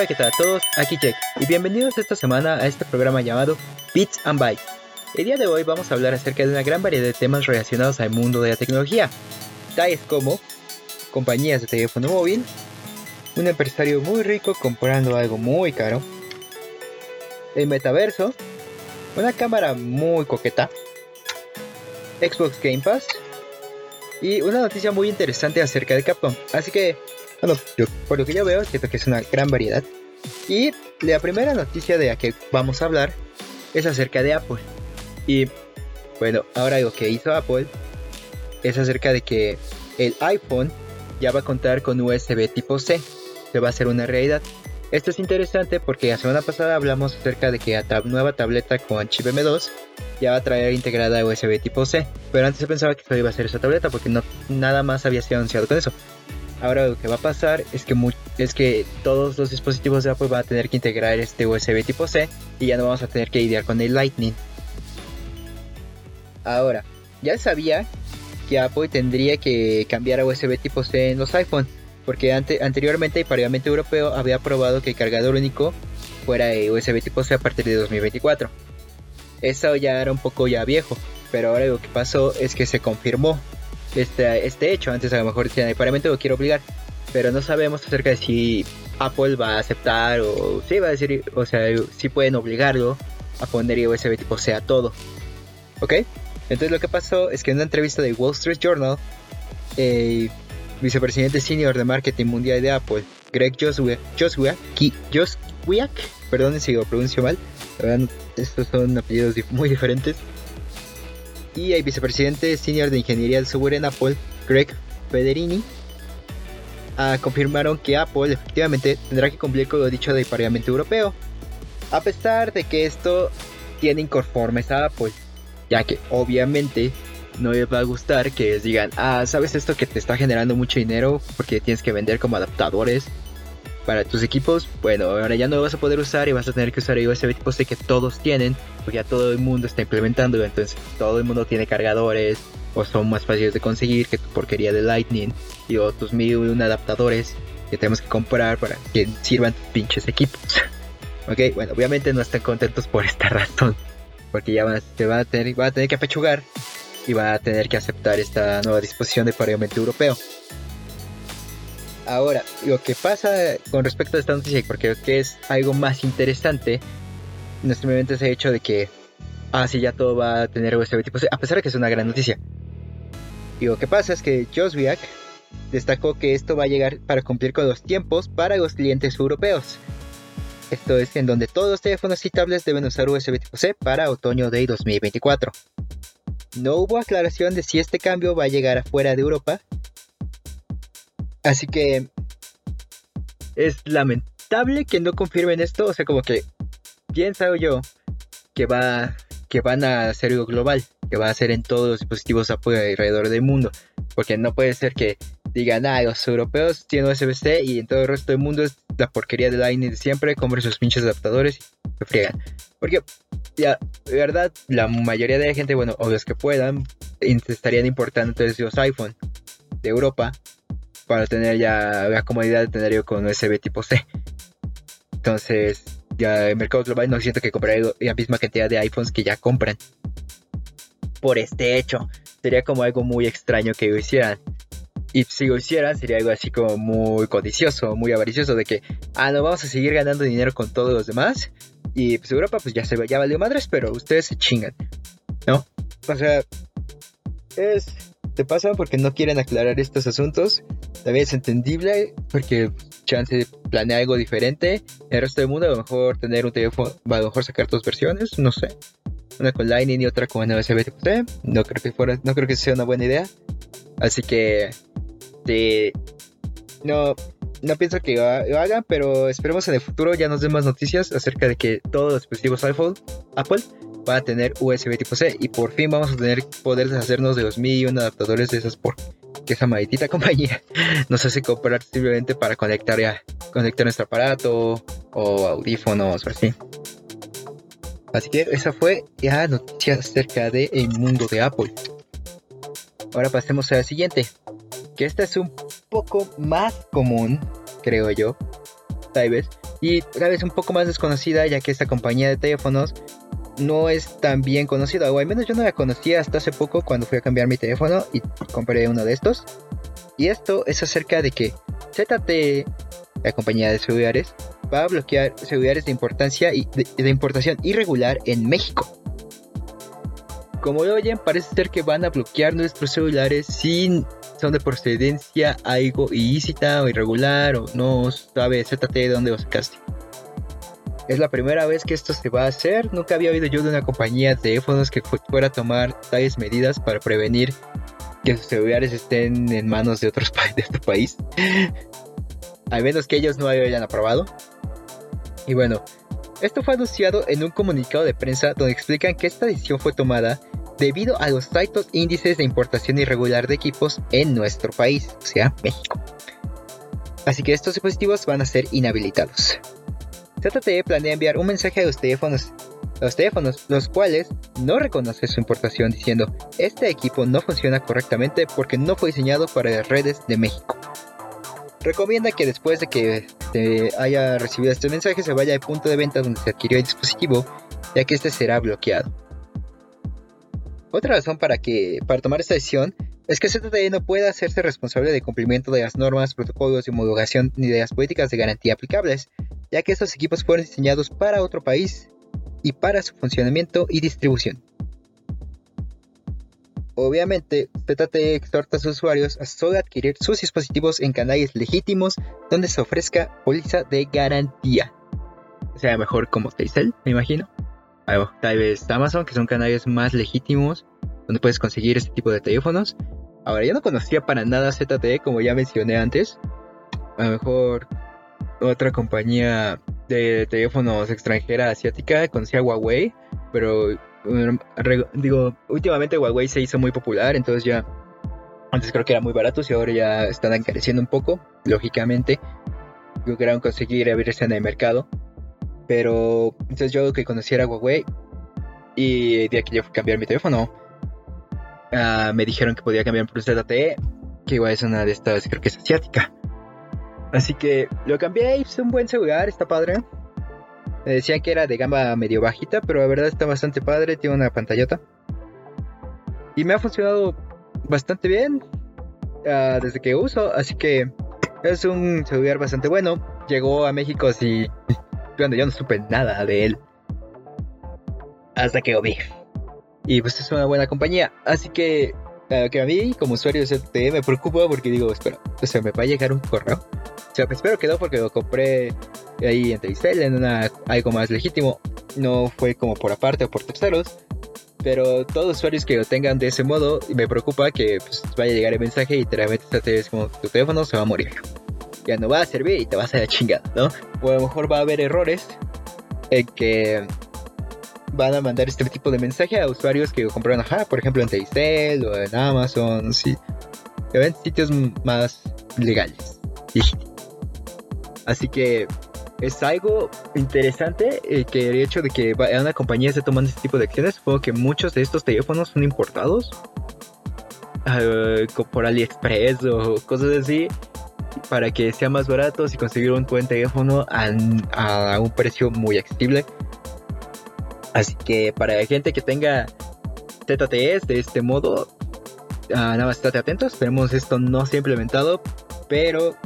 Hola, ¿qué tal a todos? Aquí Jack y bienvenidos esta semana a este programa llamado Bits and Bytes. El día de hoy vamos a hablar acerca de una gran variedad de temas relacionados al mundo de la tecnología, tales como compañías de teléfono móvil, un empresario muy rico comprando algo muy caro, el metaverso, una cámara muy coqueta, Xbox Game Pass y una noticia muy interesante acerca de Capcom. Así que, bueno, por lo que yo veo, siento que es una gran variedad. Y la primera noticia de la que vamos a hablar es acerca de Apple. Y bueno, ahora lo que hizo Apple es acerca de que el iPhone ya va a contar con USB tipo C. Se va a hacer una realidad. Esto es interesante porque la semana pasada hablamos acerca de que la nueva tableta con chip M2 ya va a traer integrada USB tipo C. Pero antes se pensaba que solo iba a ser esa tableta porque no, nada más había sido anunciado con eso. Ahora lo que va a pasar es que, es que todos los dispositivos de Apple van a tener que integrar este USB tipo C y ya no vamos a tener que lidiar con el Lightning. Ahora, ya sabía que Apple tendría que cambiar a USB tipo C en los iPhone porque anteriormente y previamente europeo había probado que el cargador único fuera USB tipo C a partir de 2024. Eso ya era un poco ya viejo, pero ahora lo que pasó es que se confirmó este, este hecho. Antes a lo mejor decían, previamente lo quiero obligar, pero no sabemos acerca de si Apple va a aceptar o si va a decir, o sea, si pueden obligarlo a poner USB tipo C a todo. ¿Ok? Entonces lo que pasó es que en una entrevista de Wall Street Journal, vicepresidente senior de marketing mundial de Apple, Greg Joswiak, perdón si lo pronuncio mal, estos son apellidos muy diferentes, y el vicepresidente senior de ingeniería del software en Apple, Greg Federini, ah, confirmaron que Apple efectivamente tendrá que cumplir con lo dicho del Parlamento Europeo, a pesar de que esto tiene inconformes a Apple, ya que obviamente no les va a gustar que les digan, ah, ¿sabes esto que te está generando mucho dinero porque tienes que vender como adaptadores para tus equipos? Bueno, ahora ya no lo vas a poder usar y vas a tener que usar tipo C que todos tienen, porque ya todo el mundo está implementando, entonces todo el mundo tiene cargadores o son más fáciles de conseguir que tu porquería de Lightning y otros mil un adaptadores que tenemos que comprar para que sirvan tus pinches equipos. ok, bueno, obviamente no están contentos por esta razón, porque ya van, se van a tener, van a tener que apechugar y va a tener que aceptar esta nueva disposición del Parlamento Europeo. Ahora, lo que pasa con respecto a esta noticia, porque es algo más interesante, no simplemente es el hecho de que, ah, sí, ya todo va a tener USB tipo C, a pesar de que es una gran noticia. Y lo que pasa es que Josviak destacó que esto va a llegar para cumplir con los tiempos para los clientes europeos. Esto es en donde todos los teléfonos y tablets deben usar USB tipo C para otoño de 2024. No hubo aclaración de si este cambio va a llegar afuera de Europa. Así que es lamentable que no confirmen esto. O sea, como que pienso yo que va que van a hacer algo global, que va a ser en todos los dispositivos alrededor del mundo. Porque no puede ser que digan, ah, los europeos tienen USB-C y en todo el resto del mundo es la porquería de Lightning de siempre, compren sus pinches adaptadores y se friegan. Porque, ya, de verdad, la mayoría de la gente, bueno, o los que puedan, estarían importando entonces los iPhone de Europa para tener ya la comodidad de tener yo con USB tipo C. Entonces, ya el mercado global no siento que compraré la misma cantidad de iPhones que ya compran. Por este hecho, sería como algo muy extraño que lo hicieran. Y si lo hicieran, sería algo así como muy codicioso, muy avaricioso, de que, ah, no, vamos a seguir ganando dinero con todos los demás. Y pues Europa, pues ya se ya valió madres, pero ustedes se chingan, ¿no? O sea, es. Te porque no quieren aclarar estos asuntos. También es entendible porque chance planea algo diferente. El resto del mundo, a lo mejor tener un teléfono, a lo mejor sacar dos versiones, no sé. Una con Lightning y otra con USB C. No creo que fuera, no creo que sea una buena idea. Así que no, no pienso que lo hagan, pero esperemos en el futuro ya nos den más noticias acerca de que todos los dispositivos iPhone, Apple van a tener USB tipo C y por fin vamos a tener poder deshacernos de los mil y un adaptadores de esas por que esa maldita compañía nos hace comprar simplemente para conectar ya, conectar nuestro aparato o audífonos o así. Así que esa fue ya noticia acerca del el mundo de Apple. Ahora pasemos a la siguiente que esta es un poco más común, creo yo, tal vez, Y tal vez un poco más desconocida ya que esta compañía de teléfonos no es tan bien conocida, o al menos yo no la conocía hasta hace poco cuando fui a cambiar mi teléfono y compré uno de estos. Y esto es acerca de que ZTE, la compañía de celulares, va a bloquear celulares de importancia y de, importación irregular en México. Como lo oyen, parece ser que van a bloquear nuestros celulares sin son de procedencia algo ilícita o irregular o no sabe ZTE de dónde lo sacaste. Es la primera vez que esto se va a hacer. Nunca había oído yo de una compañía de teléfonos que fuera a tomar tales medidas para prevenir que sus celulares estén en manos de otros países de este país. Al menos que ellos no hayan aprobado. Y bueno, esto fue anunciado en un comunicado de prensa donde explican que esta decisión fue tomada debido a los altos índices de importación irregular de equipos en nuestro país, o sea, México. Así que estos dispositivos van a ser inhabilitados. ZTE planea enviar un mensaje a los teléfonos, los teléfonos, los cuales no reconocen su importación diciendo, este equipo no funciona correctamente porque no fue diseñado para las redes de México. Recomienda que después de que se haya recibido este mensaje se vaya al punto de venta donde se adquirió el dispositivo, ya que este será bloqueado. Otra razón para, que, para tomar esta decisión es que ZTE no puede hacerse responsable de cumplimiento de las normas, protocolos de homologación ni de las políticas de garantía aplicables, ya que estos equipos fueron diseñados para otro país y para su funcionamiento y distribución. Obviamente, ZTE exhorta a sus usuarios a solo adquirir sus dispositivos en canales legítimos donde se ofrezca póliza de garantía. O sea, mejor como Telcel, me imagino. Tal vez Amazon, que son canales más legítimos donde puedes conseguir este tipo de teléfonos. Ahora, yo no conocía para nada ZTE, como ya mencioné antes. A lo mejor otra compañía de teléfonos extranjera asiática, conocía Huawei, pero digo, últimamente Huawei se hizo muy popular, entonces ya antes creo que era muy barato y ahora ya están encareciendo un poco, lógicamente. Lograron conseguir abrirse en el mercado. Pero entonces yo que conociera Huawei y de aquí yo fui cambiar mi teléfono, uh, me dijeron que podía cambiar por ZTE, que igual es una de estas, creo que es asiática. Así que lo cambié y es un buen celular, está padre. Me decían que era de gama medio bajita, pero la verdad está bastante padre, tiene una pantallota. Y me ha funcionado bastante bien uh, desde que uso, así que es un celular bastante bueno. Llegó a México así, cuando yo no supe nada de él. Hasta que lo vi. Y pues es una buena compañía. Así que, que a mí como usuario de ZTE me preocupa porque digo, espera, o sea, me va a llegar un correo o sea, espero que no porque lo compré ahí en Telcel, en algo más legítimo. No fue como por aparte o por terceros. Pero todos los usuarios que lo tengan de ese modo, me preocupa que pues, vaya a llegar el mensaje y te la metes como tu teléfono se va a morir. Ya no va a servir y te vas a la chingada, ¿no? O a lo mejor va a haber errores en que van a mandar este tipo de mensaje a usuarios que compraron, ajá, por ejemplo en Telcel o en Amazon, sí. En sitios más legales. Así que es algo interesante eh, que el hecho de que una compañía esté tomando este tipo de acciones. Supongo que muchos de estos teléfonos son importados uh, por AliExpress o cosas así para que sean más baratos y conseguir un buen teléfono a, un precio muy accesible. Así que para gente que tenga ZTEs de este modo, uh, nada más estate atentos. Esperemos esto no sea implementado, pero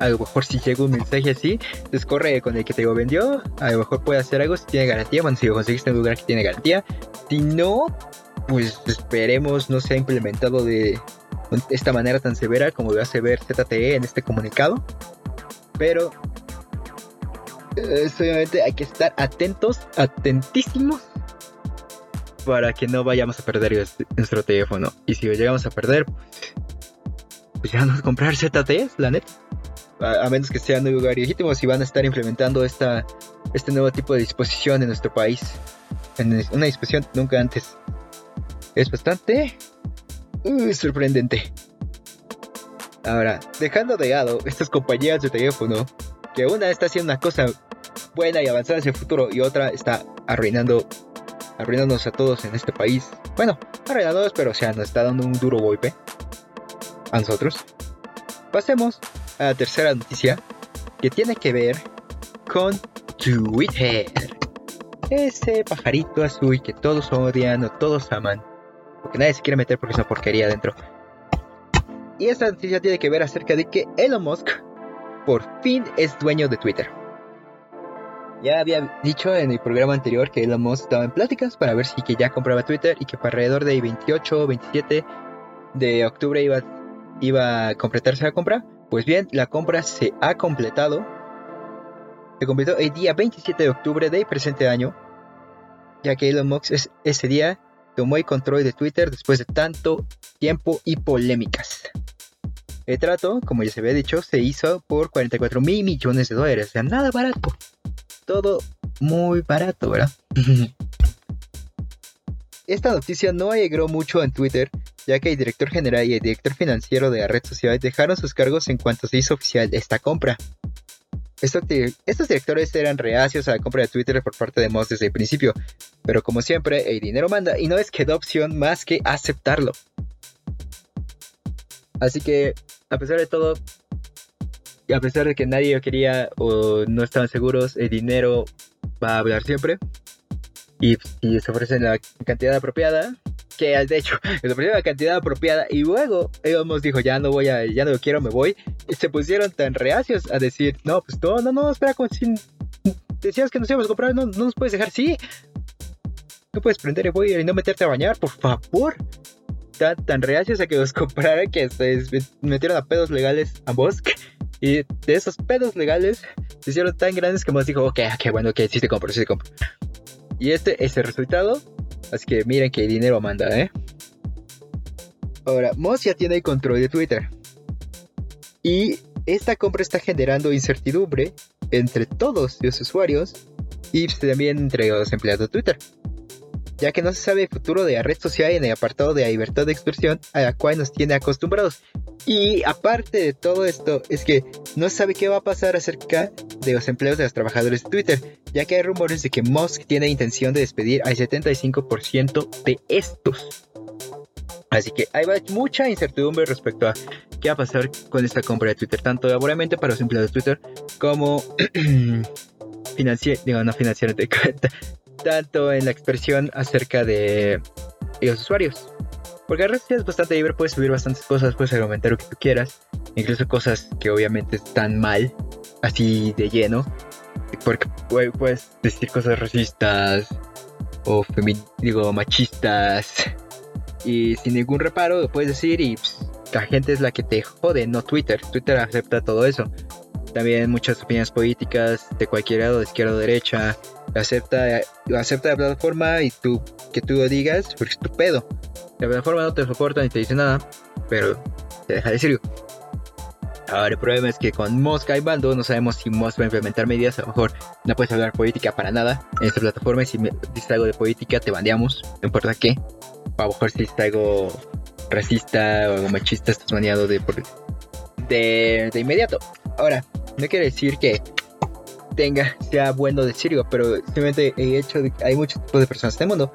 a lo mejor si llega un mensaje así, pues corre con el que te lo vendió, a lo mejor puede hacer algo si tiene garantía, bueno, si lo conseguiste en un lugar que tiene garantía, si no, pues esperemos no sea implementado de esta manera tan severa como lo hace ver ZTE en este comunicado, pero eh, obviamente hay que estar atentos, atentísimos para que no vayamos a perder nuestro teléfono. Y si lo llegamos a perder, pues ya no comprar ZTE, la neta a, menos que sean un lugar legítimo, si van a estar implementando esta, este nuevo tipo de disposición en nuestro país. En una disposición nunca antes. Es bastante uh, sorprendente. Ahora, dejando de lado estas compañías de teléfono, que una está haciendo una cosa buena y avanzada hacia el futuro y otra está arruinando arruinándonos a todos en este país. Bueno, arruinándonos, pero o sea, nos está dando un duro golpe a nosotros. Pasemos a la tercera noticia que tiene que ver con Twitter. Ese pajarito azul que todos odian o todos aman. Porque nadie se quiere meter porque es una porquería adentro. Y esta noticia tiene que ver acerca de que Elon Musk por fin es dueño de Twitter. Ya había dicho en el programa anterior que Elon Musk estaba en pláticas para ver si que ya compraba Twitter y que para alrededor de 28 o 27 de octubre iba, iba a completarse la compra. Pues bien, la compra se ha completado. Se completó el día 27 de octubre del presente año, ya que Elon Musk ese día tomó el control de Twitter después de tanto tiempo y polémicas. El trato, como ya se había dicho, se hizo por 44 mil millones de dólares, o sea, nada barato. Todo muy barato, ¿verdad? Esta noticia no alegró mucho en Twitter, ya que el director general y el director financiero de la red social dejaron sus cargos en cuanto se hizo oficial esta compra. Estos, directores eran reacios a la compra de Twitter por parte de Moss desde el principio, pero como siempre, el dinero manda y no les quedó opción más que aceptarlo. Así que, a pesar de todo, a pesar de que nadie quería o no estaban seguros, el dinero va a hablar siempre. Y si se ofrecen la cantidad apropiada, que de hecho les ofrecieron la cantidad apropiada y luego ellos nos dijo ya no voy a, ya no quiero, me voy. Y se pusieron tan reacios a decir, no, pues no, no, no, espera, con, sin, decías que nos íbamos a comprar, no, no nos puedes dejar, sí. No puedes prender el boiler y no meterte a bañar, por favor. Tan, reacios a que los compraran que se metieron a pedos legales a Bosque. Y de esos pedos legales se hicieron tan grandes que nos dijo, ok, ok, bueno, ok, sí te compro, sí te compro. Y este es el resultado. Así que miren que dinero manda, ¿eh? Ahora, Moss ya tiene el control de Twitter. Y esta compra está generando incertidumbre entre todos los usuarios y también entre los empleados de Twitter. Ya que no se sabe el futuro de la red social en el apartado de la libertad de expresión a la cual nos tiene acostumbrados. Y aparte de todo esto, es que no se sabe qué va a pasar acerca de los empleos de los trabajadores de Twitter, ya que hay rumores de que Musk tiene intención de despedir al 75% de estos. Así que hay mucha incertidumbre respecto a qué va a pasar con esta compra de Twitter, tanto laboralmente para los empleados de Twitter como financier digo, no financieramente, tanto en la expresión acerca de los usuarios. Porque la red es bastante libre, puedes subir bastantes cosas, puedes argumentar lo que tú quieras, incluso cosas que obviamente están mal, así de lleno, porque puedes decir cosas racistas o digo machistas y sin ningún reparo puedes decir y pues, la gente es la que te jode, no Twitter. Twitter acepta todo eso. También muchas opiniones políticas de cualquier lado, de izquierda o derecha, acepta, acepta la plataforma y tú que tú lo digas, porque es tu pedo. La plataforma no te soporta ni te dice nada, pero te deja decirlo. Ahora el problema es que con Mosca y Bando no sabemos si Mosca va a implementar medidas. A lo mejor no puedes hablar política para nada en esta plataforma. Y si me dices algo de política, te bandeamos. No importa qué. A lo mejor si está algo racista o algo machista, estás baneado de, de, de inmediato. Ahora, no quiere decir que tenga, sea bueno decirlo, pero simplemente el hecho de que hay muchos tipos de personas en el mundo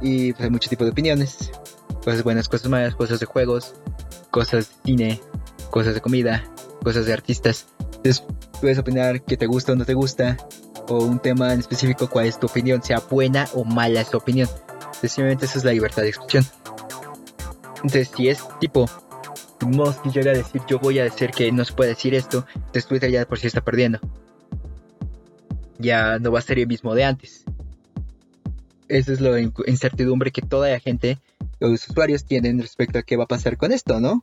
y pues, hay muchos tipos de opiniones, cosas buenas, cosas malas, cosas de juegos, cosas de cine, cosas de comida, cosas de artistas. Entonces puedes opinar que te gusta o no te gusta, o un tema en específico, cuál es tu opinión, sea buena o mala es tu opinión. Simplemente esa es la libertad de expresión. Entonces, si es tipo Musk llega a decir yo voy a decir que no se puede decir esto, entonces Twitter ya por sí está perdiendo. Ya no va a ser el mismo de antes. Esa es la incertidumbre que toda la gente, los usuarios tienen respecto a qué va a pasar con esto, ¿no?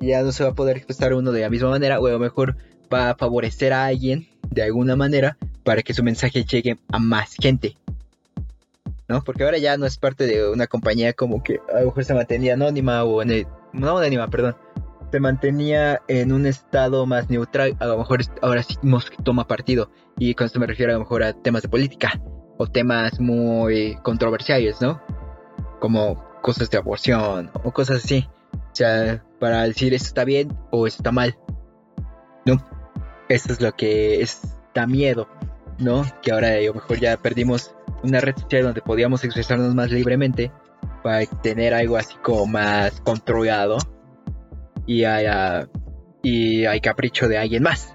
ya no se va a poder expresar uno de la misma manera o a lo mejor va a favorecer a alguien de alguna manera para que su mensaje llegue a más gente. ¿No? Porque ahora ya no es parte de una compañía como que a lo mejor se mantenía anónima o en el, no anónima, perdón. Se mantenía en un estado más neutral, a lo mejor ahora sí toma partido. Y con esto me refiero a lo mejor a temas de política o temas muy controversiales, ¿no? Como cosas de aborción o cosas así. O sea, para decir esto está bien o esto está mal. ¿No? Eso es lo que es, da miedo, ¿no? Que ahora a lo mejor ya perdimos una red social donde podíamos expresarnos más libremente para tener algo así como más controlado y hay, capricho de alguien más,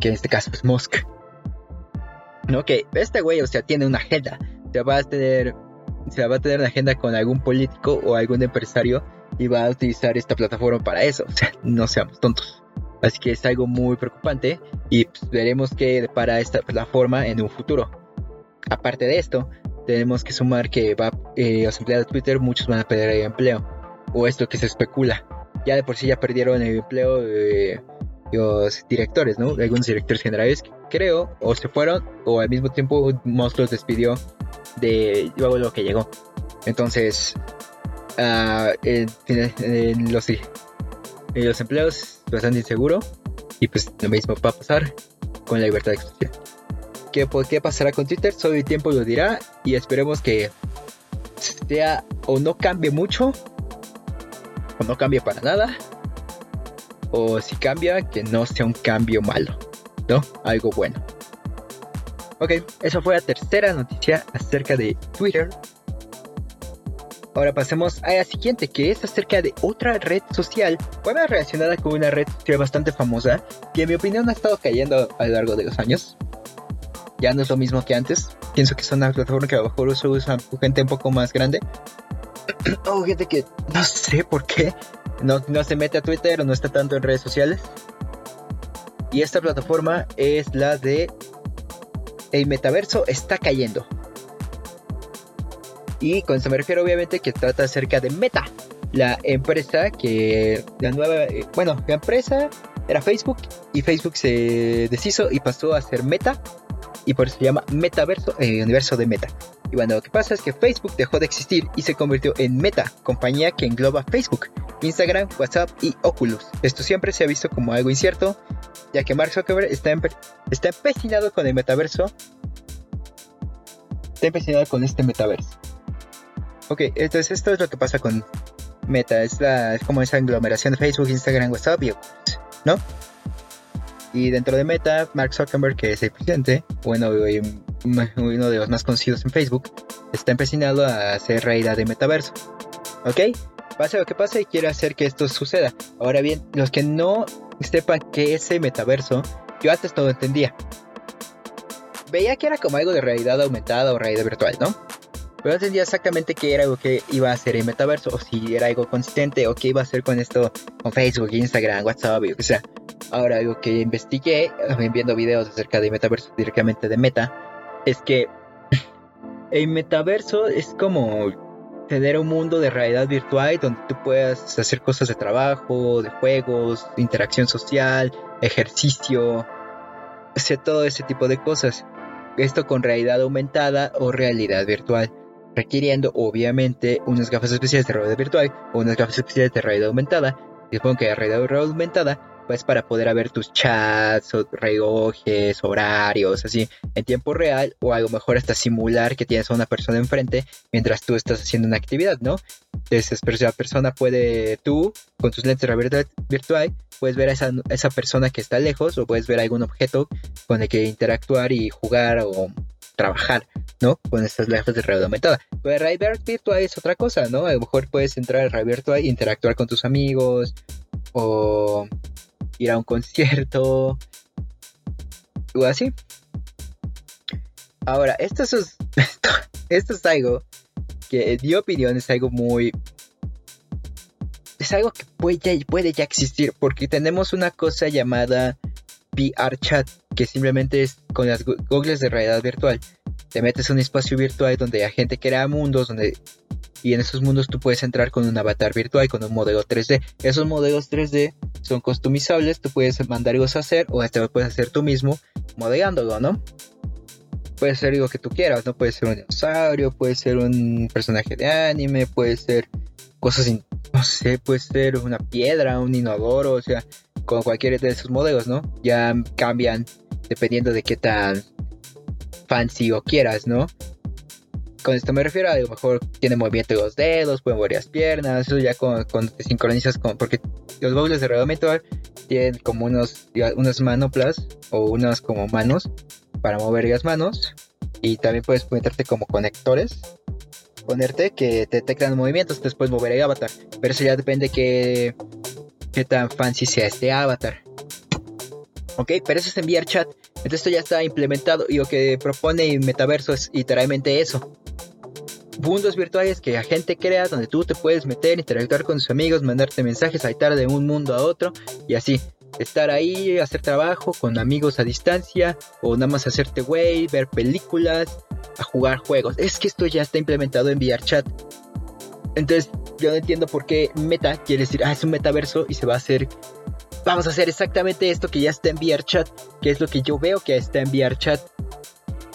que en este caso es Musk. Que este güey, o sea, tiene una agenda. Se va a tener, se va a tener una agenda con algún político o algún empresario y va a utilizar esta plataforma para eso. O sea, no seamos tontos. Así que es algo muy preocupante y pues, veremos qué para esta plataforma en un futuro. Aparte de esto, tenemos que sumar que va, eh, los empleados de Twitter muchos van a perder el empleo. O esto que se especula. Ya de por sí ya perdieron el empleo de los directores, ¿no? Algunos directores generales, creo, o se fueron, o al mismo tiempo Monstruos despidió de luego lo que llegó. Entonces, uh, en, los, en los empleos bastante inseguro. Y pues lo mismo va a pasar con la libertad de expresión. ¿Qué, ¿Qué pasará con Twitter? Solo el tiempo lo dirá. Y esperemos que sea o no cambie mucho. O no cambie para nada o si cambia, que no sea un cambio malo, ¿no? Algo bueno. Ok, esa fue la tercera noticia acerca de Twitter. Ahora pasemos a la siguiente, que es acerca de otra red social, bueno, relacionada con una red social bastante famosa, que en mi opinión ha estado cayendo a lo largo de los años. Ya no es lo mismo que antes. Pienso que es una plataforma que a lo mejor usa gente un poco más grande. o gente que no sé por qué no, se mete a Twitter o no está tanto en redes sociales. Y esta plataforma es la de el metaverso está cayendo. Y con eso me refiero obviamente que trata acerca de Meta, la empresa que la nueva, eh, bueno, la empresa era Facebook y Facebook se deshizo y pasó a ser Meta y por eso se llama Metaverso, el universo de Meta. Y bueno, lo que pasa es que Facebook dejó de existir y se convirtió en Meta, compañía que engloba Facebook, Instagram, WhatsApp y Oculus. Esto siempre se ha visto como algo incierto, ya que Mark Zuckerberg está, está empecinado con el metaverso. Está empecinado con este metaverso. Ok, entonces esto es lo que pasa con Meta. Es, la, es como esa aglomeración de Facebook, Instagram, WhatsApp y Oculus, ¿no? Y dentro de Meta, Mark Zuckerberg, que es el presidente, bueno, uno de los más conocidos en Facebook, está empecinado a hacer realidad de metaverso. ¿Ok? Pase lo que pase y quiere hacer que esto suceda. Ahora bien, los que no sepan qué es el metaverso, yo antes no lo entendía. Veía que era como algo de realidad aumentada o realidad virtual, ¿no? Pero no entendía exactamente qué era lo que iba a hacer el metaverso, o si era algo consistente, o qué iba a hacer con esto, con Facebook, Instagram, WhatsApp, o sea. Ahora, algo que investigué, viendo videos acerca de metaverso directamente de Meta, es que el metaverso es como tener un mundo de realidad virtual donde tú puedas hacer cosas de trabajo, de juegos, interacción social, ejercicio, o sea, todo ese tipo de cosas. Esto con realidad aumentada o realidad virtual, requiriendo obviamente unas gafas especiales de realidad virtual o unas gafas especiales de realidad aumentada. Supongo que la realidad aumentada pues para poder ver tus chats, o relojes, horarios, así en tiempo real, o a lo mejor hasta simular que tienes a una persona enfrente mientras tú estás haciendo una actividad, ¿no? Entonces, la persona puede, tú, con tus lentes de realidad virtual, puedes ver a esa, esa persona que está lejos, o puedes ver algún objeto con el que interactuar y jugar o trabajar, ¿no? Con estas gafas de realidad aumentada. Pero realidad virtual es otra cosa, ¿no? A lo mejor puedes entrar a realidad virtual e interactuar con tus amigos o ir a un concierto o así. Ahora, esto es, esto, es algo que en mi opinión es algo muy... Es algo que puede, ya existir porque tenemos una cosa llamada VR Chat, que simplemente es con las googles de realidad virtual. Te metes en un espacio virtual donde hay gente crea mundos, donde y en esos mundos tú puedes entrar con un avatar virtual, con un modelo 3D. Esos modelos 3D son customizables, tú puedes mandarlos a hacer o hasta lo puedes hacer tú mismo modelándolo, ¿no? Puede ser algo que tú quieras, ¿no? Puede ser un dinosaurio, puede ser un personaje de anime, puede ser cosas, no sé, puede ser una piedra, un inodoro, o sea, con cualquiera de esos modelos, ¿no? Ya cambian dependiendo de qué tan fancy o quieras, ¿no? Con esto me refiero a, lo mejor tiene movimiento de los dedos, pueden mover las piernas, eso ya cuando te sincronizas con, porque los baules de realidad virtual tienen como unos, unas manoplas o unas como manos para mover las manos y también puedes meterte como conectores ponerte que te detectan movimientos, después mover el avatar. Pero eso ya depende que qué tan fancy sea este avatar. Ok, pero eso es enviar chat. Entonces esto ya está implementado y lo que propone Metaverso es literalmente eso. Mundos virtuales que la gente crea donde tú te puedes meter, interactuar con tus amigos, mandarte mensajes, saltar de un mundo a otro y así. Estar ahí, hacer trabajo con amigos a distancia o nada más hacerte güey, ver películas, a jugar juegos. Es que esto ya está implementado en VRChat. Entonces yo no entiendo por qué Meta quiere decir, ah, es un metaverso y se va a hacer vamos a hacer exactamente esto que ya está en VRChat, que es lo que yo veo que está en VRChat.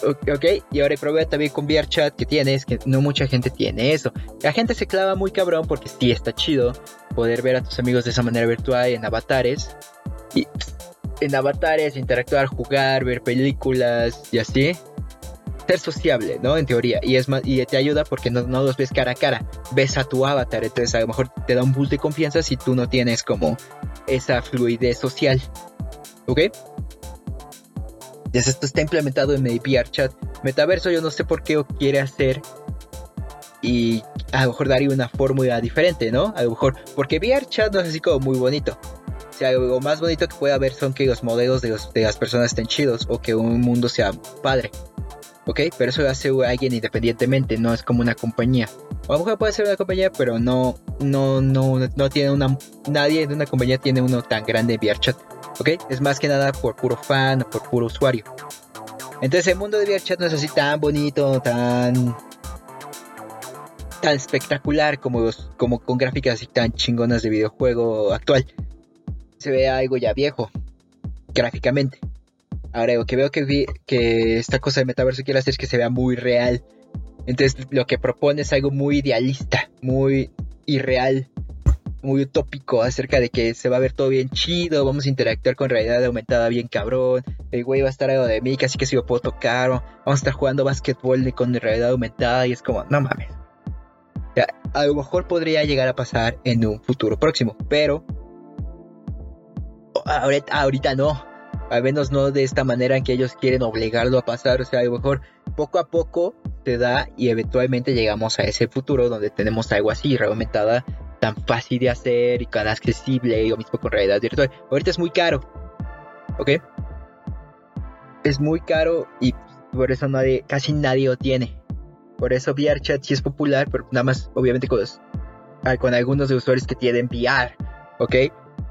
Ok, y ahora problema también con VRChat que tiene es que no mucha gente tiene eso. La gente se clava muy cabrón porque sí está chido poder ver a tus amigos de esa manera virtual en avatares. Y en avatares, interactuar, jugar, ver películas y así ser sociable, ¿no? En teoría. Y es más, y te ayuda porque no, no, los ves cara a cara. Ves a tu avatar. Entonces a lo mejor te da un boost de confianza si tú no tienes como esa fluidez social. ¿Ok? Entonces esto está implementado en el Chat. Metaverso yo no sé por qué quiere hacer. Y a lo mejor daría una fórmula diferente, ¿no? A lo mejor. Porque Chat no es así como muy bonito. O sea, lo más bonito que puede haber son que los modelos de, de las personas estén chidos o que un mundo sea padre. ¿Ok? Pero eso lo hace alguien independientemente, no es como una compañía. O a lo mejor puede ser una compañía, pero no, no, no, no tiene una, nadie de una compañía tiene uno tan grande en VRChat, ¿ok? Es más que nada por puro fan o por puro usuario. Entonces el mundo de VRChat no es así tan bonito, tan tan espectacular como como con gráficas así tan chingonas de videojuego actual. Se ve algo ya viejo gráficamente. Lo que veo que, que esta cosa de metaverso quiere hacer es que se vea muy real. Entonces, lo que propone es algo muy idealista, muy irreal, muy utópico acerca de que se va a ver todo bien chido, vamos a interactuar con realidad aumentada bien cabrón, el güey va a estar algo de mí, casi que si lo puedo tocar, vamos a estar jugando básquetbol con realidad aumentada y es como, no mames. a lo mejor podría llegar a pasar en un futuro próximo, pero ahorita, ahorita no al menos no de esta manera en que ellos quieren obligarlo a pasar, o sea, a lo mejor poco a poco te da y eventualmente llegamos a ese futuro donde tenemos algo así, aumentada, tan fácil de hacer y tan accesible, y lo mismo con realidad virtual. Ahorita es muy caro, ¿ok? Es muy caro y por eso nadie, casi nadie lo tiene. Por eso VRChat sí es popular, pero nada más obviamente con, con algunos de usuarios que tienen VR, ¿ok?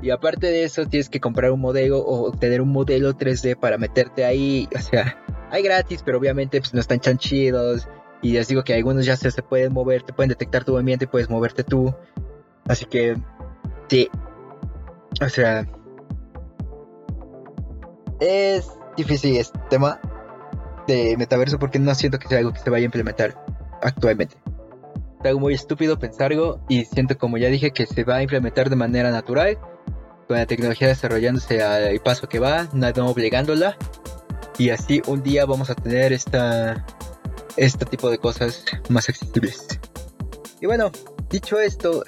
Y aparte de eso, tienes que comprar un modelo o tener un modelo 3D para meterte ahí. O sea, hay gratis, pero obviamente pues, no están tan. Y les digo que algunos ya se, se pueden mover, te pueden detectar tu movimiento y puedes moverte tú. Así que, sí. O sea, es difícil este tema de metaverso porque no siento que sea algo que se vaya a implementar actualmente. Es algo muy estúpido pensarlo y siento como ya dije que se va a implementar de manera natural con la tecnología desarrollándose al paso que va, no obligándola. Y así un día vamos a tener esta, este tipo de cosas más accesibles. Y bueno, dicho esto,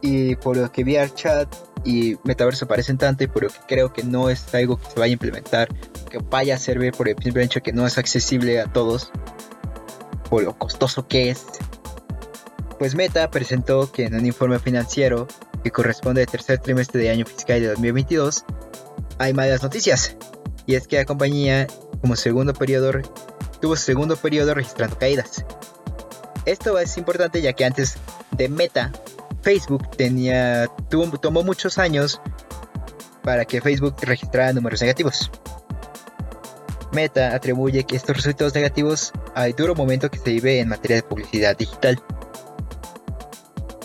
y por lo que chat y Metaverso parecen tanto, y por lo que creo que no es algo que se vaya a implementar, que vaya a servir por el simple hecho que no es accesible a todos, por lo costoso que es, pues Meta presentó que en un informe financiero que corresponde al tercer trimestre de año fiscal de 2022, hay malas noticias. Y es que la compañía, como segundo periodo, tuvo segundo periodo registrando caídas. Esto es importante ya que antes de Meta, Facebook tenía, tuvo, tomó muchos años para que Facebook registrara números negativos. Meta atribuye que estos resultados negativos al duro momento que se vive en materia de publicidad digital.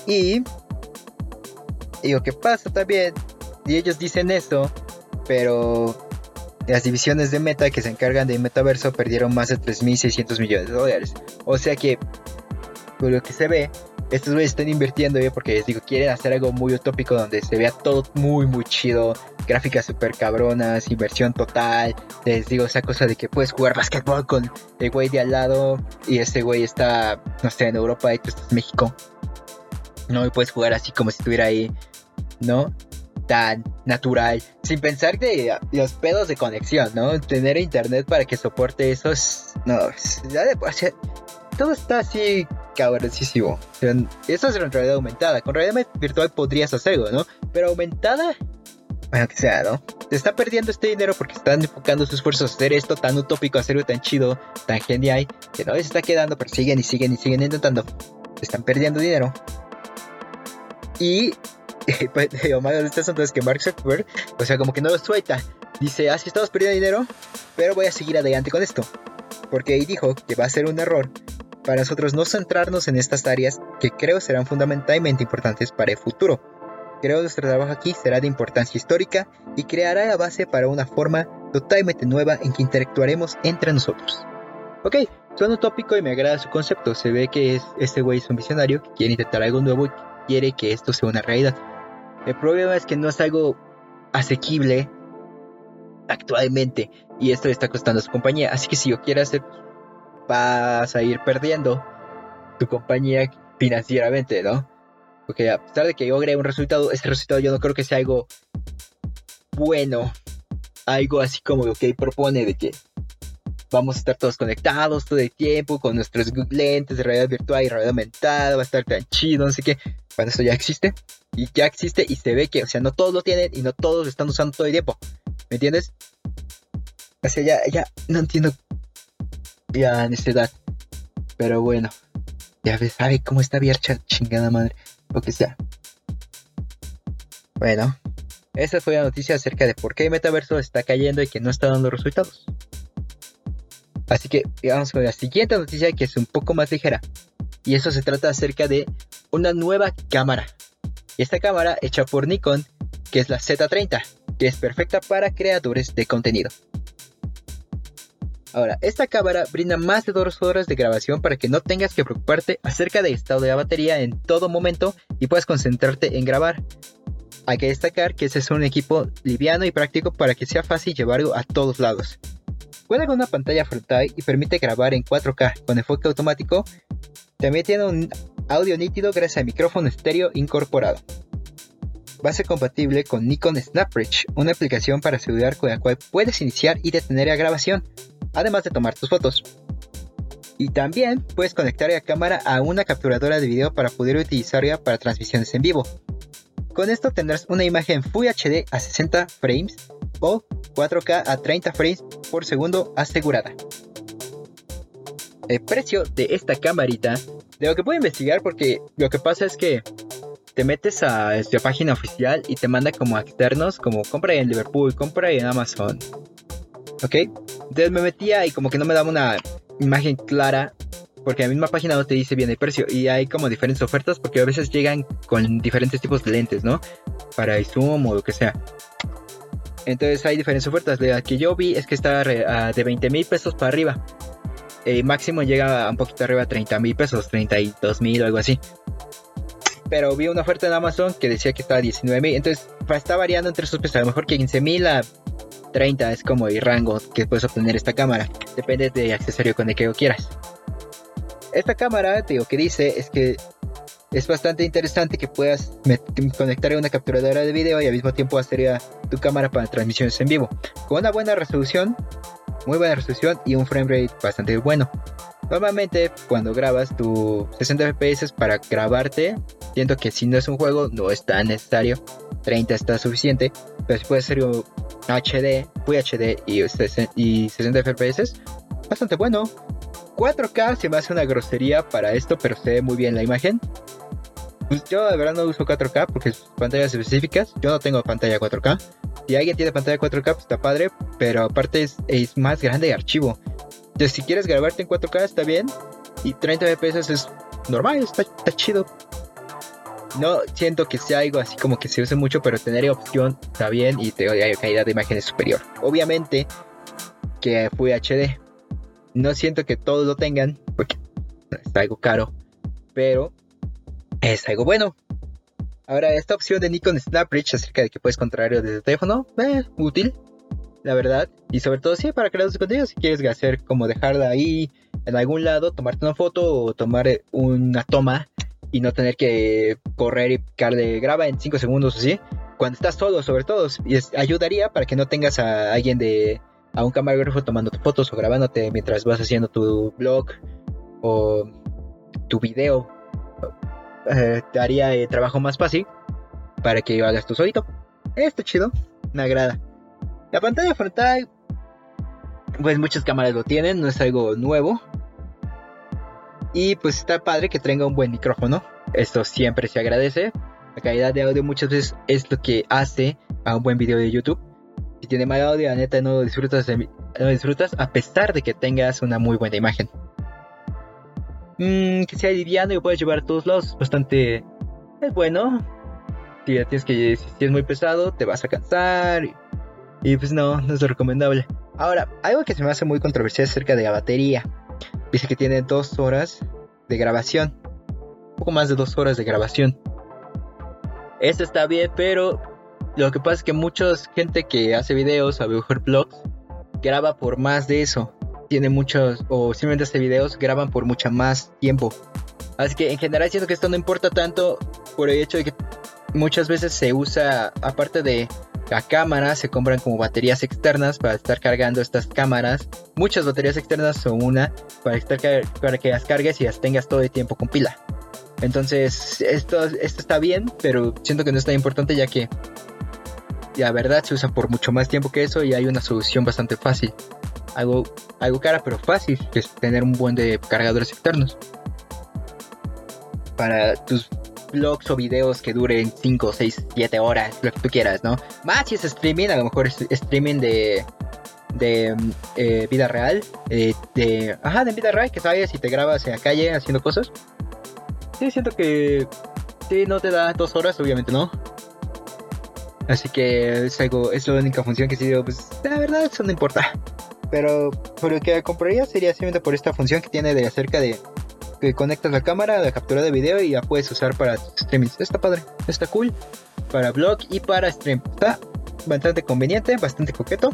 Y lo que pasa también, y ellos dicen eso, pero las divisiones de Meta que se encargan de metaverso perdieron más de 3.600 millones de dólares. O sea que, por lo que se ve, estos güeyes están invirtiendo, ¿eh? porque les digo, quieren hacer algo muy utópico donde se vea todo muy, muy chido, gráficas super cabronas, inversión total. Les digo, esa cosa de que puedes jugar básquetbol con el güey de al lado y ese güey está, no sé, en Europa y tú estás en México. No, y puedes jugar así como si estuviera ahí ¿no? Tan natural, sin pensar de los pedos de conexión, ¿no? Tener internet para que soporte esos, no, todo está así cabrosísimo. eso es en realidad aumentada. Con realidad virtual podrías hacerlo, ¿no? Pero aumentada, bueno, que sea, ¿no? está perdiendo este dinero porque están enfocando sus esfuerzos a hacer esto tan utópico, hacerlo tan chido, tan genial, que no les está quedando, pero siguen y siguen y siguen intentando. Están perdiendo dinero. Y pues, lo malo de este asunto es que Mark Zuckerberg, o sea, como que no lo suelta. Dice, así ah, estamos perdiendo dinero, pero voy a seguir adelante con esto. Porque ahí dijo que va a ser un error para nosotros no centrarnos en estas áreas que creo serán fundamentalmente importantes para el futuro. Creo que nuestro trabajo aquí será de importancia histórica y creará la base para una forma totalmente nueva en que interactuaremos entre nosotros. Ok, suena utópico y me agrada su concepto. Se ve que es, este güey es un visionario que quiere intentar algo nuevo y quiere que esto sea una realidad. El problema es que no es algo asequible actualmente y esto le está costando a su compañía. Así que si yo quiero hacer, vas a ir perdiendo tu compañía financieramente, ¿no? Porque a pesar de que logre un resultado, ese resultado yo no creo que sea algo bueno. Algo así como lo que propone de que vamos a estar todos conectados todo el tiempo con nuestros lentes de realidad virtual y realidad aumentada, va a estar tan chido, no sé qué. Cuando eso ya existe, y ya existe y se ve que, o sea, no todos lo tienen y no todos lo están usando todo el tiempo. ¿Me entiendes? O sea, ya, ya, no entiendo ya en esta edad. Pero bueno, ya ves, sabe cómo está abierta chingada madre lo que sea. Bueno, esa fue la noticia acerca de por qué el metaverso está cayendo y que no está dando resultados. Así que vamos con la siguiente noticia que es un poco más ligera. Y eso se trata acerca de una nueva cámara. Esta cámara hecha por Nikon, que es la Z30, que es perfecta para creadores de contenido. Ahora, esta cámara brinda más de dos horas de grabación para que no tengas que preocuparte acerca del estado de la batería en todo momento y puedas concentrarte en grabar. Hay que destacar que este es un equipo liviano y práctico para que sea fácil llevarlo a todos lados. Cuenta con una pantalla frontal y permite grabar en 4K con enfoque automático. También tiene un audio nítido gracias al micrófono estéreo incorporado. Va a ser compatible con Nikon SnapBridge, una aplicación para celular con la cual puedes iniciar y detener la grabación además de tomar tus fotos. Y también puedes conectar la cámara a una capturadora de video para poder utilizarla para transmisiones en vivo. Con esto tendrás una imagen Full HD a 60 frames o 4K a 30 frames por segundo asegurada. El precio de esta camarita, de lo que puedo investigar porque lo que pasa es que te metes a su página oficial y te manda como externos, como compra en Liverpool, compra en Amazon, ¿ok? Entonces me metía y como que no me daba una imagen clara porque la misma página no te dice bien el precio y hay como diferentes ofertas porque a veces llegan con diferentes tipos de lentes, ¿no? Para el zoom o lo que sea. Entonces hay diferentes ofertas. La que yo vi es que está de 20 mil pesos para arriba. El máximo llega un poquito arriba a 30 mil pesos, 32 mil o algo así. Pero vi una oferta en Amazon que decía que estaba a 19 mil. Entonces está variando entre esos precios. A lo mejor que 15 mil a 30 es como el rango que puedes obtener esta cámara. Depende del accesorio con el que quieras. Esta cámara, digo, que dice es que es bastante interesante que puedas conectar una capturadora de video y al mismo tiempo hacer tu cámara para transmisiones en vivo. Con una buena resolución, muy buena resolución y un frame rate bastante bueno. Normalmente cuando grabas tu 60 fps para grabarte, siento que si no es un juego no es tan necesario, 30 está suficiente, pero si puede ser un HD, VHD y, y 60 fps, bastante bueno. 4K se me hace una grosería para esto, pero se ve muy bien la imagen. Pues yo de verdad no uso 4K porque es pantallas específicas. Yo no tengo pantalla 4K. Si alguien tiene pantalla 4K, pues está padre, pero aparte es, más grande el archivo. Entonces, si quieres grabarte en 4K, está bien. Y 30 FPS es normal, está, chido. No siento que sea algo así como que se use mucho, pero tener opción está bien y te hay calidad de imagen es superior. Obviamente que fue HD. No siento que todos lo tengan porque es algo caro, pero es algo bueno. Ahora, esta opción de Nikon SnapBridge acerca de que puedes contrario desde el teléfono, eh, útil, la verdad. Y sobre todo, sí, para crear de contenido, si quieres hacer como dejarla ahí en algún lado, tomarte una foto o tomar eh, una toma y no tener que correr y picarle graba en 5 segundos o así. Cuando estás solo, sobre todo, y ayudaría para que no tengas a alguien de a un camarógrafo tomando fotos o grabándote mientras vas haciendo tu blog o tu video. Eh, te haría el trabajo más fácil para que hagas tu solito. Está chido, me agrada. La pantalla frontal, pues muchas cámaras lo tienen, no es algo nuevo. Y pues está padre que tenga un buen micrófono. Esto siempre se agradece. La calidad de audio muchas veces es lo que hace a un buen video de YouTube. Si tiene mal audio, la neta no lo disfrutas, no disfrutas a pesar de que tengas una muy buena imagen. Mm, que sea liviano y lo puedes llevar a todos lados. Bastante es bueno. Si tienes que si es muy pesado, te vas a cansar. Y, pues no, no es recomendable. Ahora, algo que se me hace muy controversial acerca de la batería. Dice que tiene dos horas de grabación. Un poco más de dos horas de grabación. Esto está bien, pero lo que pasa es que mucha gente que hace videos, a mejor blogs, graba por más de eso. Tiene muchos, o simplemente hace videos, graban por mucho más tiempo. Así que en general siento que esto no importa tanto por el hecho de que muchas veces se usa, aparte de la cámara, se compran como baterías externas para estar cargando estas cámaras. Muchas baterías externas o una para, estar, para que las cargues y las tengas todo el tiempo con pila. Entonces, esto, esto está bien, pero siento que no es tan importante ya que la verdad se usa por mucho más tiempo que eso y hay una solución bastante fácil. Algo, algo cara pero fácil, que es tener un buen de cargadores externos. Para tus vlogs o videos que duren 5, 6, 7 horas, lo que tú quieras, ¿no? Más si es streaming, a lo mejor es streaming de, de eh, vida real, eh, de, ajá, de vida real, que sabes y te grabas en la calle haciendo cosas. Sí, siento que sí, no te da dos horas, obviamente no. Así que es algo, es la única función que sí digo, pues la verdad eso no importa. Pero por lo que compraría sería simplemente por esta función que tiene de acerca de que conectas la cámara, la captura de video y ya puedes usar para streaming. Está padre, está cool. Para blog y para stream. Está bastante conveniente, bastante coqueto.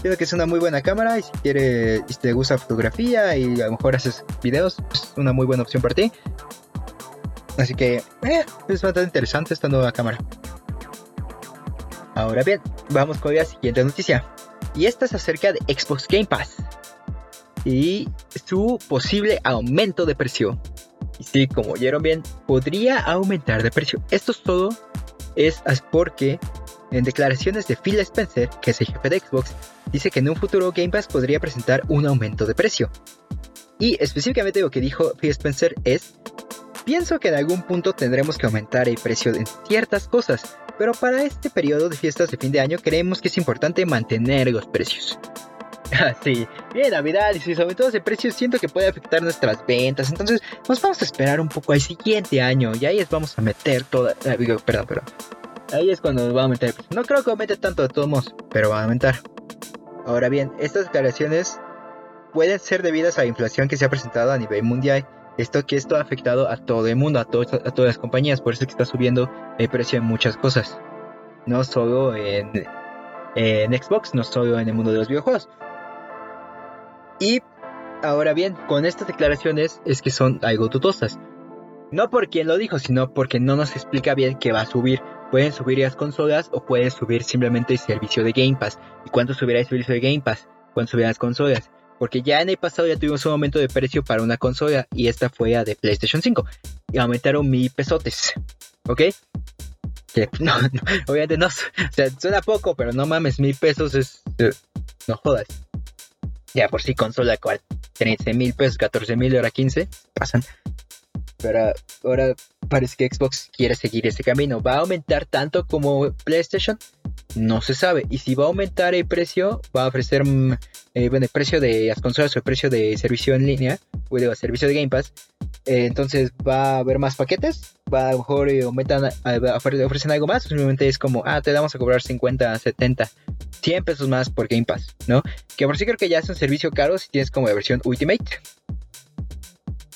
Creo que es una muy buena cámara y si quieres, si te gusta fotografía y a lo mejor haces videos, es una muy buena opción para ti. Así que eh, es bastante interesante esta nueva cámara. Ahora bien, vamos con la siguiente noticia. Y esta es acerca de Xbox Game Pass y su posible aumento de precio. Y sí, como oyeron bien, podría aumentar de precio. Esto es todo es porque en declaraciones de Phil Spencer, que es el jefe de Xbox, dice que en un futuro Game Pass podría presentar un aumento de precio. Y específicamente lo que dijo Phil Spencer es, pienso que en algún punto tendremos que aumentar el precio en ciertas cosas, pero para este periodo de fiestas de fin de año creemos que es importante mantener los precios. sí, bien Navidad y sobre todo ese precio siento que puede afectar nuestras ventas, entonces nos vamos a esperar un poco al siguiente año y ahí es vamos a meter toda, ah, perdón, perdón, ahí es cuando va a aumentar el precio. No creo que aumente tanto de todos modos, pero va a aumentar. Ahora bien, estas declaraciones pueden ser debidas a la inflación que se ha presentado a nivel mundial. Esto que esto ha afectado a todo el mundo, a, todas las compañías, por eso es que está subiendo el precio en muchas cosas. No solo en, Xbox, no solo en el mundo de los videojuegos. Y ahora bien, con estas declaraciones es que son algo dudosas. No por quien lo dijo, sino porque no nos explica bien qué va a subir. Pueden subir las consolas o pueden subir simplemente el servicio de Game Pass. ¿Y cuánto subirá el servicio de Game Pass? ¿Cuánto subirán las consolas? Porque ya en el pasado ya tuvimos un aumento de precio para una consola y esta fue la de PlayStation 5. Y aumentaron mil pesotes. ¿Ok? Que no, obviamente no. O sea, suena poco, pero no mames, mil pesos es. Eh, no jodas. Ya por sí consola 13 mil pesos, 14 mil, ahora 15, pasan. Pero ahora parece que Xbox quiere seguir ese camino. ¿Va a aumentar tanto como PlayStation? No se sabe. Y si va a aumentar el precio, va a ofrecer mm, eh, bueno, el precio de las consolas o el precio de servicio en línea, o de servicio de Game Pass. Eh, entonces va a haber más paquetes. Va a lo mejor eh, aumentan, ofrecen algo más. Simplemente es como, ah, te damos a cobrar 50, 70, 100 pesos más por Game Pass, ¿no? Que por sí creo que ya es un servicio caro si tienes como la versión Ultimate.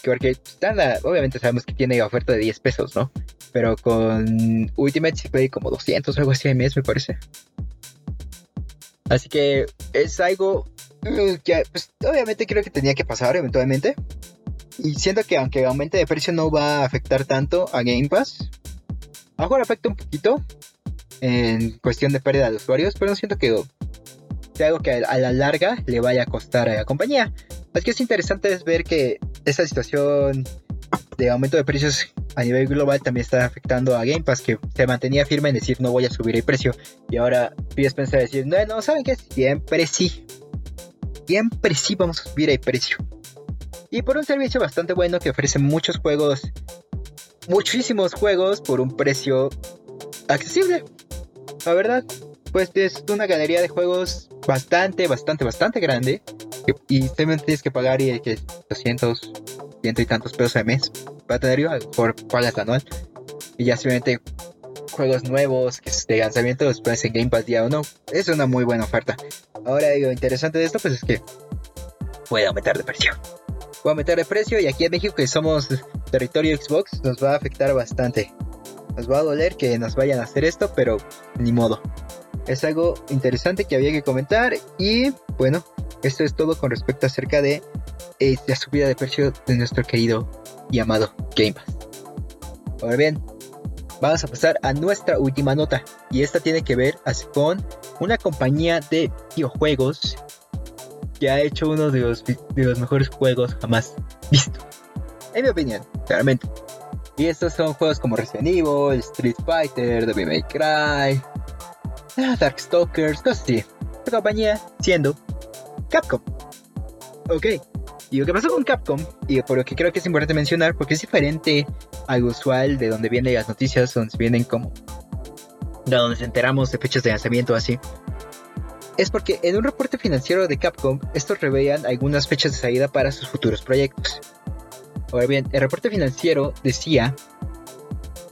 Que porque obviamente sabemos que tiene oferta de 10 pesos, ¿no? Pero con Ultimate se puede como 200 o algo así al mes, me parece. Así que es algo mm, que pues, obviamente creo que tenía que pasar eventualmente. Y siento que aunque aumente de precio no va a afectar tanto a Game Pass. A lo mejor afecta un poquito, en cuestión de pérdida de usuarios, pero no siento que sea algo que a la larga le vaya a costar a la compañía. Así que es interesante ver que esta situación de aumento de precios a nivel global también está afectando a Game Pass, que se mantenía firme en decir no voy a subir el precio. Y ahora pides pensar decir, no, no, ¿saben qué? Siempre sí. Siempre sí vamos a subir el precio. Y por un servicio bastante bueno que ofrece muchos juegos, muchísimos juegos por un precio accesible. La verdad, pues es una galería de juegos bastante, bastante, bastante grande. Y simplemente tienes que pagar y que 200, ciento y tantos pesos al mes para tener por pagas anual. Y ya simplemente juegos nuevos de lanzamiento los pones en Game Pass día o. Es una muy buena oferta. Ahora lo interesante de esto pues es que puede aumentar de precio. Puede aumentar de precio y aquí en México que somos territorio Xbox nos va a afectar bastante. Nos va a doler que nos vayan a hacer esto, pero ni modo. Es algo interesante que había que comentar y bueno, esto es todo con respecto acerca de eh, la subida de precio de nuestro querido y amado Game Pass. Ahora bien, vamos a pasar a nuestra última nota y esta tiene que ver con una compañía de videojuegos que ha hecho uno de los, de los mejores juegos jamás visto. En mi opinión, claramente. Y estos son juegos como Resident Evil, Street Fighter, Devil May Cry, ah, Darkstalkers, cosas así. La compañía siendo Capcom. Ok, y lo que pasó con Capcom, y por lo que creo que es importante mencionar, porque es diferente al usual de donde vienen las noticias, donde vienen como. de donde nos enteramos de fechas de lanzamiento así. Es porque en un reporte financiero de Capcom, estos revelan algunas fechas de salida para sus futuros proyectos. Ahora bien, el reporte financiero decía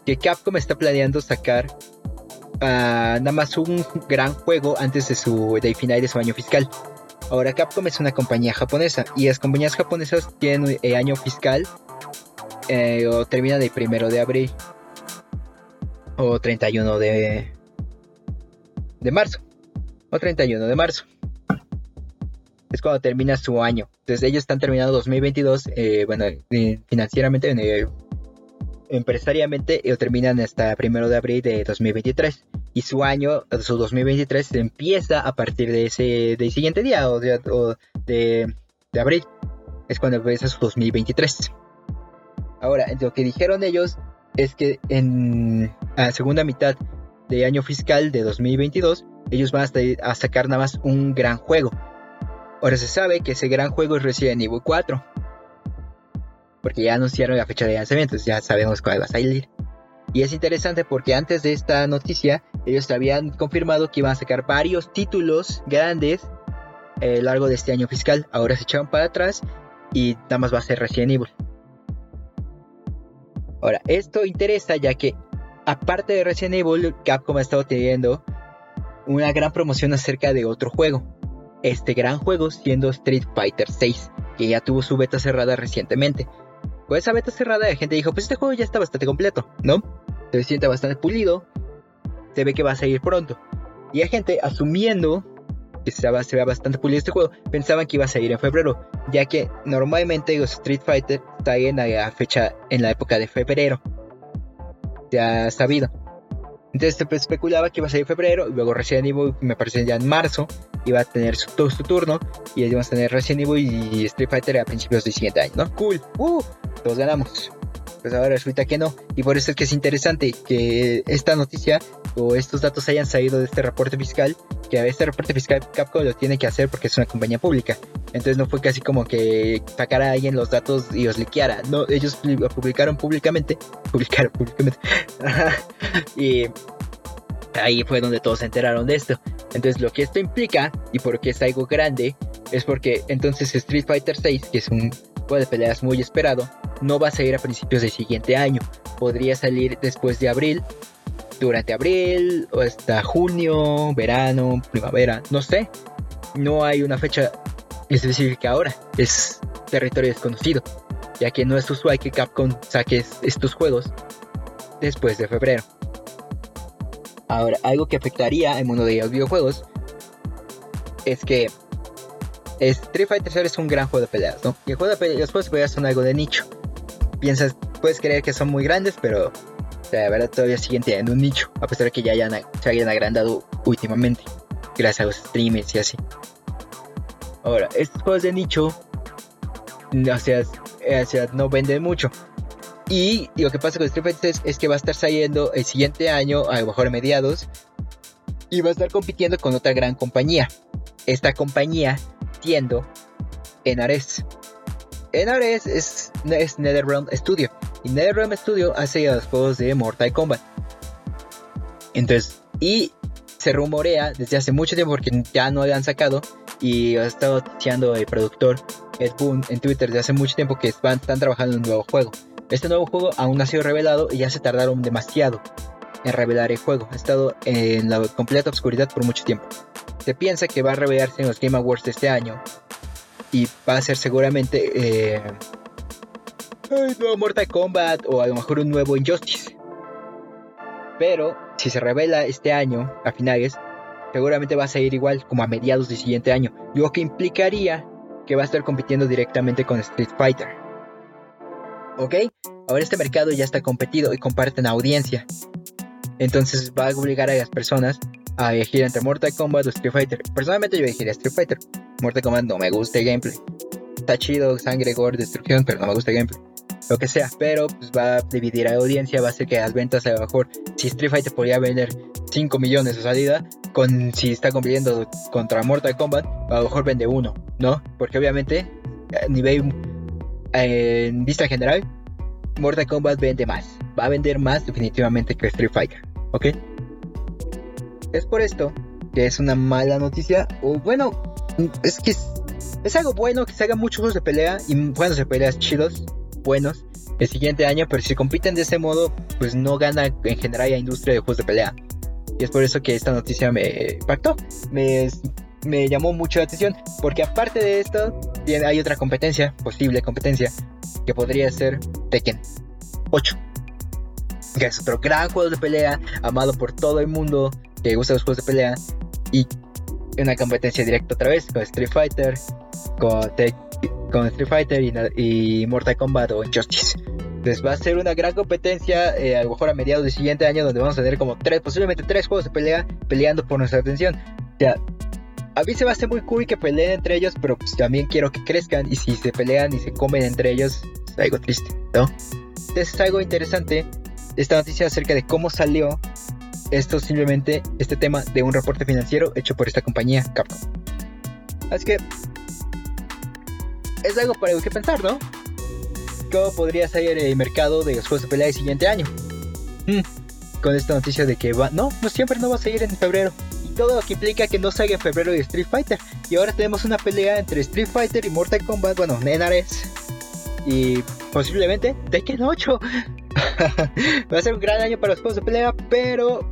que Capcom está planeando sacar ah, nada más un gran juego antes de su de final de su año fiscal. Ahora Capcom es una compañía japonesa y las compañías japonesas tienen el año fiscal eh, o termina de primero de abril o 31 de de marzo o 31 de marzo. Es cuando termina su año. Entonces ellos están terminando 2022 eh, bueno eh, financieramente empresariamente lo terminan hasta primero de abril de 2023 y su año, su 2023, empieza a partir de ese del siguiente día o de, de, abril. Es cuando empieza su 2023. Ahora, lo que dijeron ellos es que en la segunda mitad de año fiscal de 2022, ellos van a sacar nada más un gran juego. Ahora se sabe que ese gran juego es Resident Evil 4. Porque ya anunciaron la fecha de lanzamiento, ya sabemos cuál va a salir. Y es interesante porque antes de esta noticia, ellos habían confirmado que iban a sacar varios títulos grandes a lo largo de este año fiscal. Ahora se echaron para atrás y nada más va a ser Resident Evil. Ahora, esto interesa ya que aparte de Resident Evil, Capcom ha estado teniendo una gran promoción acerca de otro juego. Este gran juego siendo Street Fighter 6, que ya tuvo su beta cerrada recientemente. Con esa beta cerrada la gente dijo, pues este juego ya está bastante completo, ¿no? Se siente bastante pulido, se ve que va a salir pronto. Y hay gente asumiendo que se, se bastante pulido este juego, pensaban que iba a salir en febrero, ya que normalmente los Street Fighter salen a la fecha en la época de febrero. Ha sabido. Entonces se especulaba que iba a salir en febrero, y luego Resident Evil me parece ya en marzo, iba a tener su, todo su turno, y íbamos a tener Resident Evil y Street Fighter a principios del siguiente año, ¿no? Cool, uh, todos ganamos pues ahora resulta que no. Y por eso es que es interesante que esta noticia o estos datos hayan salido de este reporte fiscal, que este reporte fiscal Capcom lo tiene que hacer porque es una compañía pública. Entonces no fue casi como que sacara a alguien los datos y los liqueara. No, ellos lo publicaron públicamente. Publicaron públicamente. y ahí fue donde todos se enteraron de esto. Entonces lo que esto implica, y porque es algo grande, es porque entonces Street Fighter 6, que es un de peleas muy esperado, no va a salir a principios del siguiente año. Podría salir después de abril, durante abril, o hasta junio, verano, primavera, no sé. No hay una fecha específica ahora. Es territorio desconocido, ya que no es usual que Capcom saque estos juegos después de febrero. Ahora, algo que afectaría el mundo de los videojuegos es que Street Fighter es un gran juego de peleas, ¿no? Y el juego de los juegos de peleas son algo de nicho piensas, puedes creer que son muy grandes, pero la verdad todavía siguen teniendo un nicho, a pesar de que ya hayan, se hayan agrandado últimamente, gracias a los streamers y así. Ahora, estos juegos de nicho, o sea, no venden mucho. Y lo que pasa con Street Fighter es que va a estar saliendo el siguiente año, a lo mejor a mediados, y va a estar compitiendo con otra gran compañía. Esta compañía siendo Enares. Enares es, es NetherRealm Studio. Y NetherRealm Studio hace los juegos de Mortal Kombat. Entonces, y se rumorea desde hace mucho tiempo porque ya no lo han sacado y ha estado diciendo el productor Ed Boon en Twitter desde hace mucho tiempo que están, están trabajando en un nuevo juego. Este nuevo juego aún no ha sido revelado y ya se tardaron demasiado en revelar el juego. Ha estado en la completa oscuridad por mucho tiempo. Se piensa que va a revelarse en los Game Awards de este año y va a ser seguramente eh, nuevo Mortal Kombat o a lo mejor un nuevo Injustice. Pero si se revela este año, a finales, seguramente va a salir igual como a mediados del siguiente año, lo que implicaría que va a estar compitiendo directamente con Street Fighter. ¿Ok? Ahora este mercado ya está competido y comparten audiencia. Entonces va a obligar a las personas a elegir entre Mortal Kombat o Street Fighter. Personalmente yo elegiría Street Fighter. Mortal Kombat no me gusta el gameplay. Está chido, sangre, gore, destrucción, pero no me gusta el gameplay. Lo que sea, pero pues va a dividir a la audiencia, va a hacer que las ventas a lo mejor, si Street Fighter podría vender 5 millones de salida, con si está compitiendo contra Mortal Kombat, a lo mejor vende uno, ¿no? Porque obviamente, a nivel, en vista general, Mortal Kombat vende más. Va a vender más definitivamente que Street Fighter, ¿ok? Es por esto que es una mala noticia, o bueno, es que es, algo bueno que se hagan muchos juegos de pelea y buenos de peleas chidos, buenos, el siguiente año, pero si compiten de ese modo, pues no gana en general la industria de juegos de pelea. Y es por eso que esta noticia me impactó, me, me llamó mucho la atención, porque aparte de esto, hay otra competencia, posible competencia, que podría ser Tekken 8. Que es otro gran juego de pelea, amado por todo el mundo, que gusta los juegos de pelea y una competencia directa otra vez con Street Fighter, con, con Street Fighter y, Mortal Kombat o Injustice. Entonces va a ser una gran competencia, eh, a lo mejor a mediados del siguiente año, donde vamos a tener como tres, posiblemente tres juegos de pelea peleando por nuestra atención. Ya, a mí se va a hacer muy cool que peleen entre ellos, pero pues también quiero que crezcan y si se pelean y se comen entre ellos, es algo triste, ¿no? Entonces es algo interesante esta noticia acerca de cómo salió esto simplemente este tema de un reporte financiero hecho por esta compañía Capcom. Así que es algo para que pensar, ¿no? ¿Cómo podría salir el mercado de los juegos de pelea el siguiente año? Hmm, con esta noticia de que va, no, no siempre no va a salir en febrero. Y todo lo que implica que no salga en febrero de Street Fighter. Y ahora tenemos una pelea entre Street Fighter y Mortal Kombat, bueno, Nenares. Y posiblemente Tekken 8. va a ser un gran año para los juegos de pelea, pero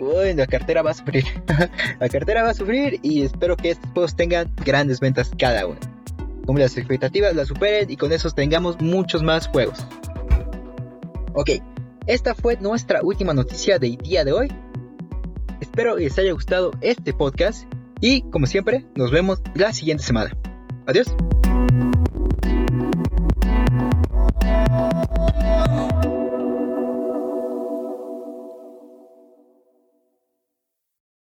uy, la cartera va a sufrir. la cartera va a sufrir y espero que estos juegos tengan grandes ventas cada uno. Como las expectativas las superen y con eso tengamos muchos más juegos. Ok, esta fue nuestra última noticia del día de hoy. Espero les haya gustado este podcast y como siempre nos vemos la siguiente semana. Adiós.